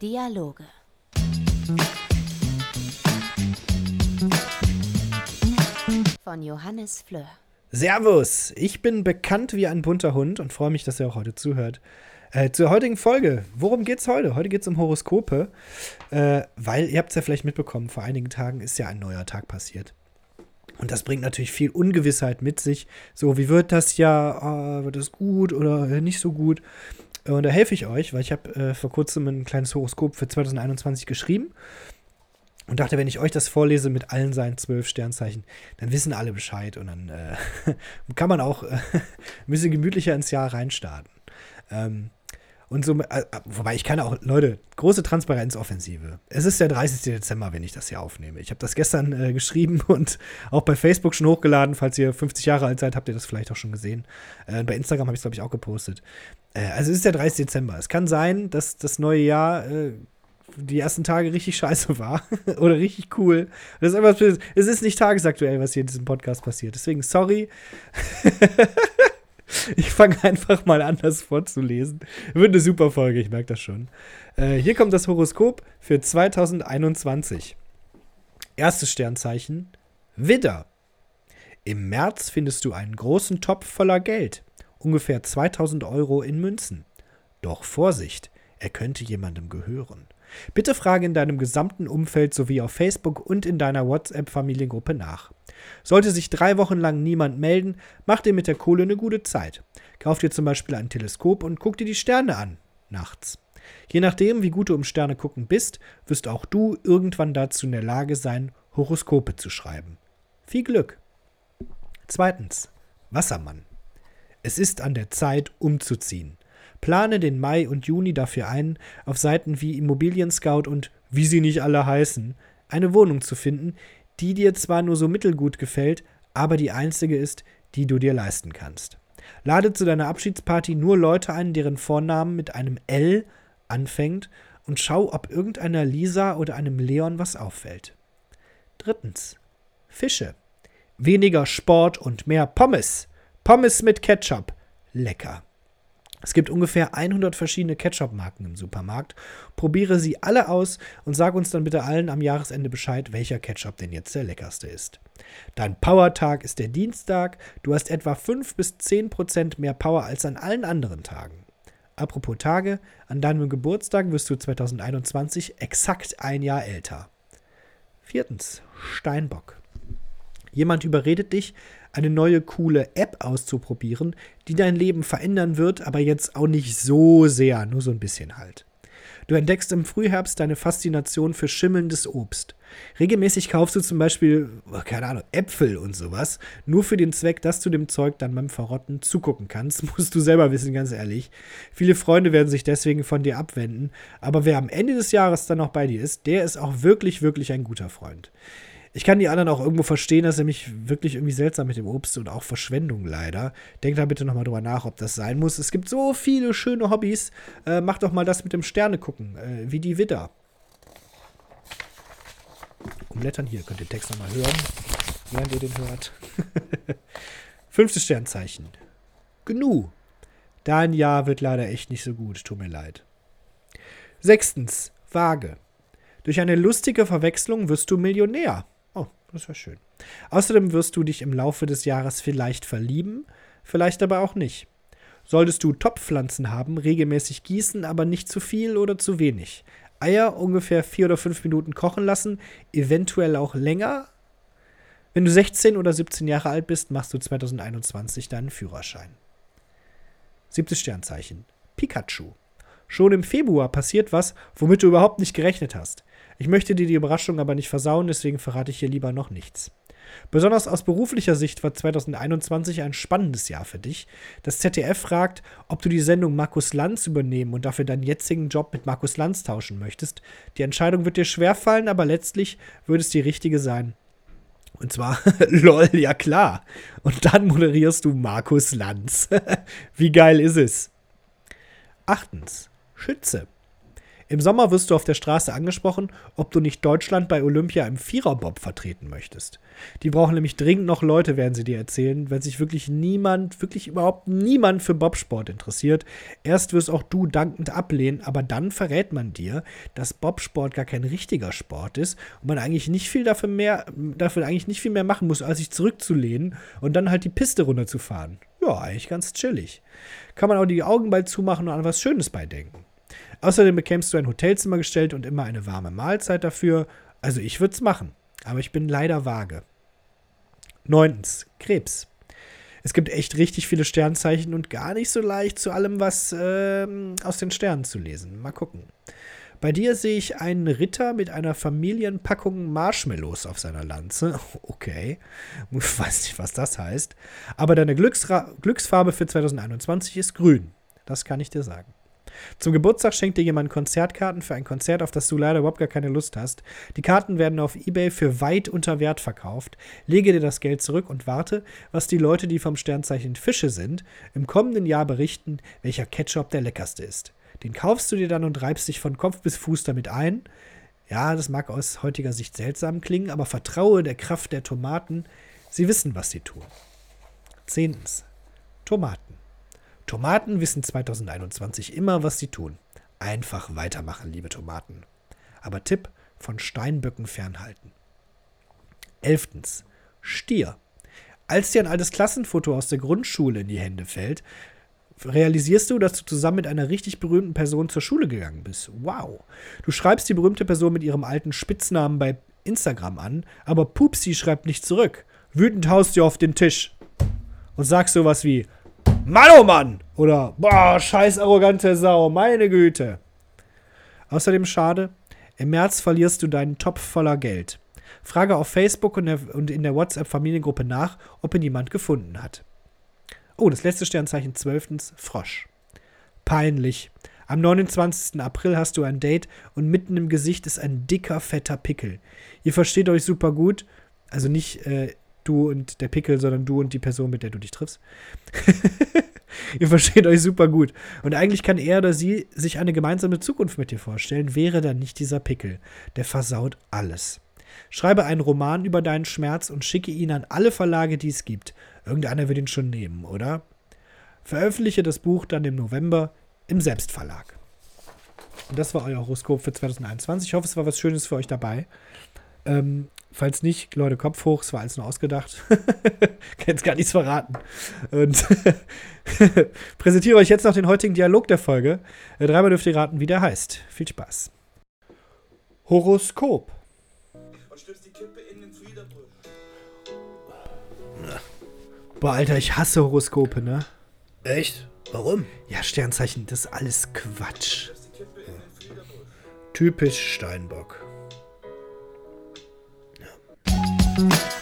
Dialoge. Von Johannes Fleur. Servus, ich bin bekannt wie ein bunter Hund und freue mich, dass ihr auch heute zuhört. Äh, zur heutigen Folge. Worum geht's heute? Heute geht's um Horoskope, äh, weil ihr habt es ja vielleicht mitbekommen, vor einigen Tagen ist ja ein neuer Tag passiert. Und das bringt natürlich viel Ungewissheit mit sich. So, wie wird das ja? Äh, wird das gut oder nicht so gut? Und da helfe ich euch, weil ich habe äh, vor kurzem ein kleines Horoskop für 2021 geschrieben und dachte, wenn ich euch das vorlese mit allen seinen zwölf Sternzeichen, dann wissen alle Bescheid und dann äh, kann man auch äh, ein bisschen gemütlicher ins Jahr reinstarten. Ähm, und so, äh, wobei ich kann auch, Leute, große Transparenzoffensive. Es ist der 30. Dezember, wenn ich das hier aufnehme. Ich habe das gestern äh, geschrieben und auch bei Facebook schon hochgeladen. Falls ihr 50 Jahre alt seid, habt ihr das vielleicht auch schon gesehen. Äh, bei Instagram habe ich es, glaube ich, auch gepostet. Äh, also es ist der 30. Dezember. Es kann sein, dass das neue Jahr äh, die ersten Tage richtig scheiße war oder richtig cool. Das ist einfach, es ist nicht tagesaktuell, was hier in diesem Podcast passiert. Deswegen sorry. Ich fange einfach mal an, das vorzulesen. Wird eine super Folge, ich merke das schon. Äh, hier kommt das Horoskop für 2021. Erstes Sternzeichen: Widder. Im März findest du einen großen Topf voller Geld, ungefähr 2000 Euro in Münzen. Doch Vorsicht, er könnte jemandem gehören. Bitte frage in deinem gesamten Umfeld sowie auf Facebook und in deiner WhatsApp-Familiengruppe nach. Sollte sich drei Wochen lang niemand melden, mach dir mit der Kohle eine gute Zeit. Kauf dir zum Beispiel ein Teleskop und guck dir die Sterne an. Nachts. Je nachdem, wie gut du im Sterne gucken bist, wirst auch du irgendwann dazu in der Lage sein, Horoskope zu schreiben. Viel Glück! Zweitens. Wassermann. Es ist an der Zeit, umzuziehen. Plane den Mai und Juni dafür ein, auf Seiten wie Immobilien Scout und wie sie nicht alle heißen, eine Wohnung zu finden, die dir zwar nur so mittelgut gefällt, aber die einzige ist, die du dir leisten kannst. Lade zu deiner Abschiedsparty nur Leute ein, deren Vornamen mit einem L anfängt und schau, ob irgendeiner Lisa oder einem Leon was auffällt. Drittens. Fische. Weniger Sport und mehr Pommes. Pommes mit Ketchup. Lecker. Es gibt ungefähr 100 verschiedene Ketchup-Marken im Supermarkt. Probiere sie alle aus und sag uns dann bitte allen am Jahresende Bescheid, welcher Ketchup denn jetzt der leckerste ist. Dein Power-Tag ist der Dienstag. Du hast etwa 5 bis 10 Prozent mehr Power als an allen anderen Tagen. Apropos Tage, an deinem Geburtstag wirst du 2021 exakt ein Jahr älter. Viertens, Steinbock. Jemand überredet dich, eine neue coole App auszuprobieren, die dein Leben verändern wird, aber jetzt auch nicht so sehr, nur so ein bisschen halt. Du entdeckst im Frühherbst deine Faszination für schimmelndes Obst. Regelmäßig kaufst du zum Beispiel, oh, keine Ahnung, Äpfel und sowas, nur für den Zweck, dass du dem Zeug dann beim Verrotten zugucken kannst, musst du selber wissen, ganz ehrlich. Viele Freunde werden sich deswegen von dir abwenden, aber wer am Ende des Jahres dann noch bei dir ist, der ist auch wirklich, wirklich ein guter Freund. Ich kann die anderen auch irgendwo verstehen, dass er mich wirklich irgendwie seltsam mit dem Obst und auch Verschwendung leider. Denkt da bitte nochmal drüber nach, ob das sein muss. Es gibt so viele schöne Hobbys. Äh, macht doch mal das mit dem Sterne gucken, äh, wie die Widder. Umblättern hier, könnt ihr den Text nochmal hören, während ihr den hört. Fünftes Sternzeichen. Gnu. Dein Jahr wird leider echt nicht so gut, tut mir leid. Sechstens, Waage. Durch eine lustige Verwechslung wirst du Millionär. Das wäre schön. Außerdem wirst du dich im Laufe des Jahres vielleicht verlieben, vielleicht aber auch nicht. Solltest du Topfpflanzen haben, regelmäßig gießen, aber nicht zu viel oder zu wenig. Eier ungefähr vier oder fünf Minuten kochen lassen, eventuell auch länger. Wenn du 16 oder 17 Jahre alt bist, machst du 2021 deinen Führerschein. Siebtes Sternzeichen. Pikachu. Schon im Februar passiert was, womit du überhaupt nicht gerechnet hast. Ich möchte dir die Überraschung aber nicht versauen, deswegen verrate ich hier lieber noch nichts. Besonders aus beruflicher Sicht war 2021 ein spannendes Jahr für dich. Das ZDF fragt, ob du die Sendung Markus Lanz übernehmen und dafür deinen jetzigen Job mit Markus Lanz tauschen möchtest. Die Entscheidung wird dir schwerfallen, aber letztlich würde es die richtige sein. Und zwar, lol, ja klar. Und dann moderierst du Markus Lanz. Wie geil ist es? Achtens, Schütze. Im Sommer wirst du auf der Straße angesprochen, ob du nicht Deutschland bei Olympia im Viererbob vertreten möchtest. Die brauchen nämlich dringend noch Leute, werden sie dir erzählen, weil sich wirklich niemand, wirklich überhaupt niemand für Bobsport interessiert. Erst wirst auch du dankend ablehnen, aber dann verrät man dir, dass Bobsport gar kein richtiger Sport ist und man eigentlich nicht viel dafür mehr, dafür eigentlich nicht viel mehr machen muss, als sich zurückzulehnen und dann halt die Piste runterzufahren. Ja, eigentlich ganz chillig. Kann man auch die Augen bald zumachen und an was Schönes beidenken. Außerdem bekämst du ein Hotelzimmer gestellt und immer eine warme Mahlzeit dafür. Also ich würde es machen, aber ich bin leider vage. Neuntens, Krebs. Es gibt echt richtig viele Sternzeichen und gar nicht so leicht zu allem was äh, aus den Sternen zu lesen. Mal gucken. Bei dir sehe ich einen Ritter mit einer Familienpackung Marshmallows auf seiner Lanze. Okay, ich weiß nicht, was das heißt. Aber deine Glücksra Glücksfarbe für 2021 ist grün. Das kann ich dir sagen. Zum Geburtstag schenkt dir jemand Konzertkarten für ein Konzert, auf das du leider überhaupt gar keine Lust hast. Die Karten werden auf eBay für weit unter Wert verkauft. Lege dir das Geld zurück und warte, was die Leute, die vom Sternzeichen Fische sind, im kommenden Jahr berichten, welcher Ketchup der leckerste ist. Den kaufst du dir dann und reibst dich von Kopf bis Fuß damit ein. Ja, das mag aus heutiger Sicht seltsam klingen, aber vertraue der Kraft der Tomaten. Sie wissen, was sie tun. Zehntens. Tomaten. Tomaten wissen 2021 immer, was sie tun. Einfach weitermachen, liebe Tomaten. Aber Tipp, von Steinböcken fernhalten. Elftens. Stier. Als dir ein altes Klassenfoto aus der Grundschule in die Hände fällt, realisierst du, dass du zusammen mit einer richtig berühmten Person zur Schule gegangen bist. Wow. Du schreibst die berühmte Person mit ihrem alten Spitznamen bei Instagram an, aber Pupsi schreibt nicht zurück. Wütend haust du auf den Tisch und sagst sowas wie Mann, oh Mann! Oder Boah, scheiß arrogante Sau, meine Güte. Außerdem schade, im März verlierst du deinen Topf voller Geld. Frage auf Facebook und in der WhatsApp-Familiengruppe nach, ob ihn jemand gefunden hat. Oh, das letzte Sternzeichen zwölftens, Frosch. Peinlich. Am 29. April hast du ein Date und mitten im Gesicht ist ein dicker, fetter Pickel. Ihr versteht euch super gut. Also nicht äh, du und der Pickel, sondern du und die Person, mit der du dich triffst. Ihr versteht euch super gut. Und eigentlich kann er oder sie sich eine gemeinsame Zukunft mit dir vorstellen, wäre dann nicht dieser Pickel. Der versaut alles. Schreibe einen Roman über deinen Schmerz und schicke ihn an alle Verlage, die es gibt. Irgendeiner wird ihn schon nehmen, oder? Veröffentliche das Buch dann im November im Selbstverlag. Und das war euer Horoskop für 2021. Ich hoffe, es war was Schönes für euch dabei. Ähm, falls nicht, Leute, Kopf hoch, es war alles nur ausgedacht. Kann jetzt gar nichts verraten. Und präsentiere euch jetzt noch den heutigen Dialog der Folge. Dreimal dürft ihr raten, wie der heißt. Viel Spaß. Horoskop. Boah, Alter, ich hasse Horoskope, ne? Echt? Warum? Ja, Sternzeichen, das ist alles Quatsch. Typisch Steinbock. Ja.